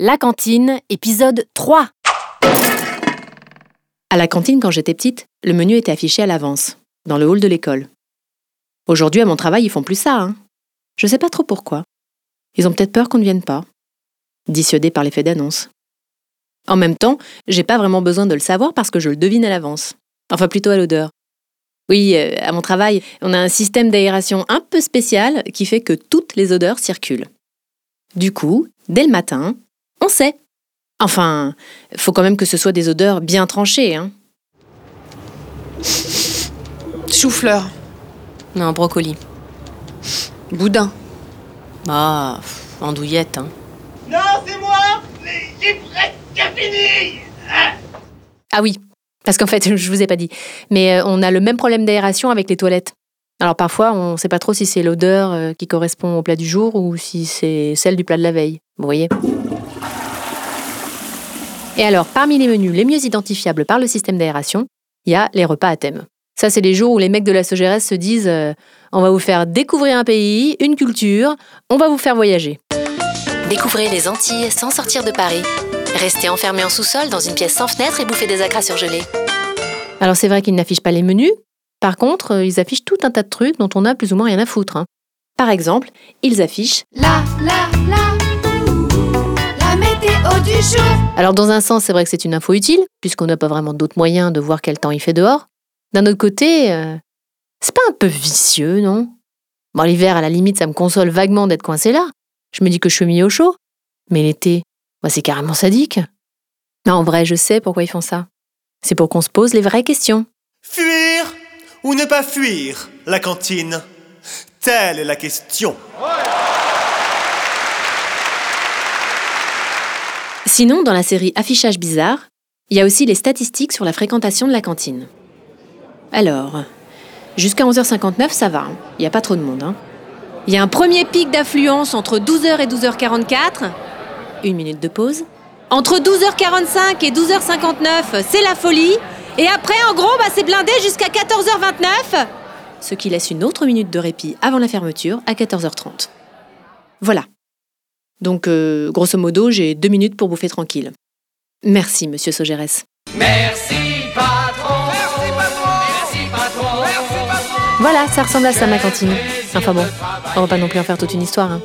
La cantine, épisode 3 À la cantine, quand j'étais petite, le menu était affiché à l'avance, dans le hall de l'école. Aujourd'hui, à mon travail, ils font plus ça, hein. Je sais pas trop pourquoi. Ils ont peut-être peur qu'on ne vienne pas. Dissuadés par l'effet d'annonce. En même temps, j'ai pas vraiment besoin de le savoir parce que je le devine à l'avance. Enfin, plutôt à l'odeur. Oui, euh, à mon travail, on a un système d'aération un peu spécial qui fait que toutes les odeurs circulent. Du coup, dès le matin, on sait. Enfin, faut quand même que ce soit des odeurs bien tranchées, hein. Chou-fleur. Non, brocoli. Boudin. Ah, pff, andouillette, hein. Non, c'est moi J'ai presque fini Ah oui, parce qu'en fait, je vous ai pas dit. Mais euh, on a le même problème d'aération avec les toilettes. Alors parfois, on sait pas trop si c'est l'odeur euh, qui correspond au plat du jour ou si c'est celle du plat de la veille. Vous voyez? Et alors, parmi les menus les mieux identifiables par le système d'aération, il y a les repas à thème. Ça, c'est les jours où les mecs de la Sogérès se disent euh, on va vous faire découvrir un pays, une culture, on va vous faire voyager. Découvrez les Antilles sans sortir de Paris. Restez enfermé en sous-sol dans une pièce sans fenêtre et bouffez des acras surgelés. Alors c'est vrai qu'ils n'affichent pas les menus, par contre, euh, ils affichent tout un tas de trucs dont on a plus ou moins rien à foutre. hein. Par exemple, ils affichent La, la, la, Alors dans un sens, c'est vrai que c'est une info utile, puisqu'on n'a pas vraiment d'autres moyens de voir quel temps il fait dehors. D'un autre côté, euh, c'est pas un peu vicieux, non? Bon, l'hiver, à la limite, ça me console vaguement d'être coincé là. Je me dis que je suis mis au chaud. Mais l'été, bah, c'est carrément sadique. Non, en vrai, je sais pourquoi ils font ça. C'est pour qu'on se pose les vraies questions. Fuir ou ne pas fuir la cantine? Telle est la question. Sinon, dans la série Affichage bizarre, il y a aussi les statistiques sur la fréquentation de la cantine. Alors, jusqu'à 11h59, ça va, hein. il n'y a pas trop de monde. hein. Il y a un premier pic d'affluence entre 12h et 12h44, une minute de pause. Entre 12h45 et 12h59, c'est la folie. Et après, en gros, bah, c'est blindé jusqu'à 14h29. Ce qui laisse une autre minute de répit avant la fermeture à 14h30. Voilà. Donc, euh, grosso modo, j'ai deux minutes pour bouffer tranquille. Merci, monsieur Sogérès. Merci patron Merci patron Merci patron Merci patron Voilà, ça ressemble à ça, ma cantine. Enfin bon, on va pas non plus en faire toute une histoire. hein.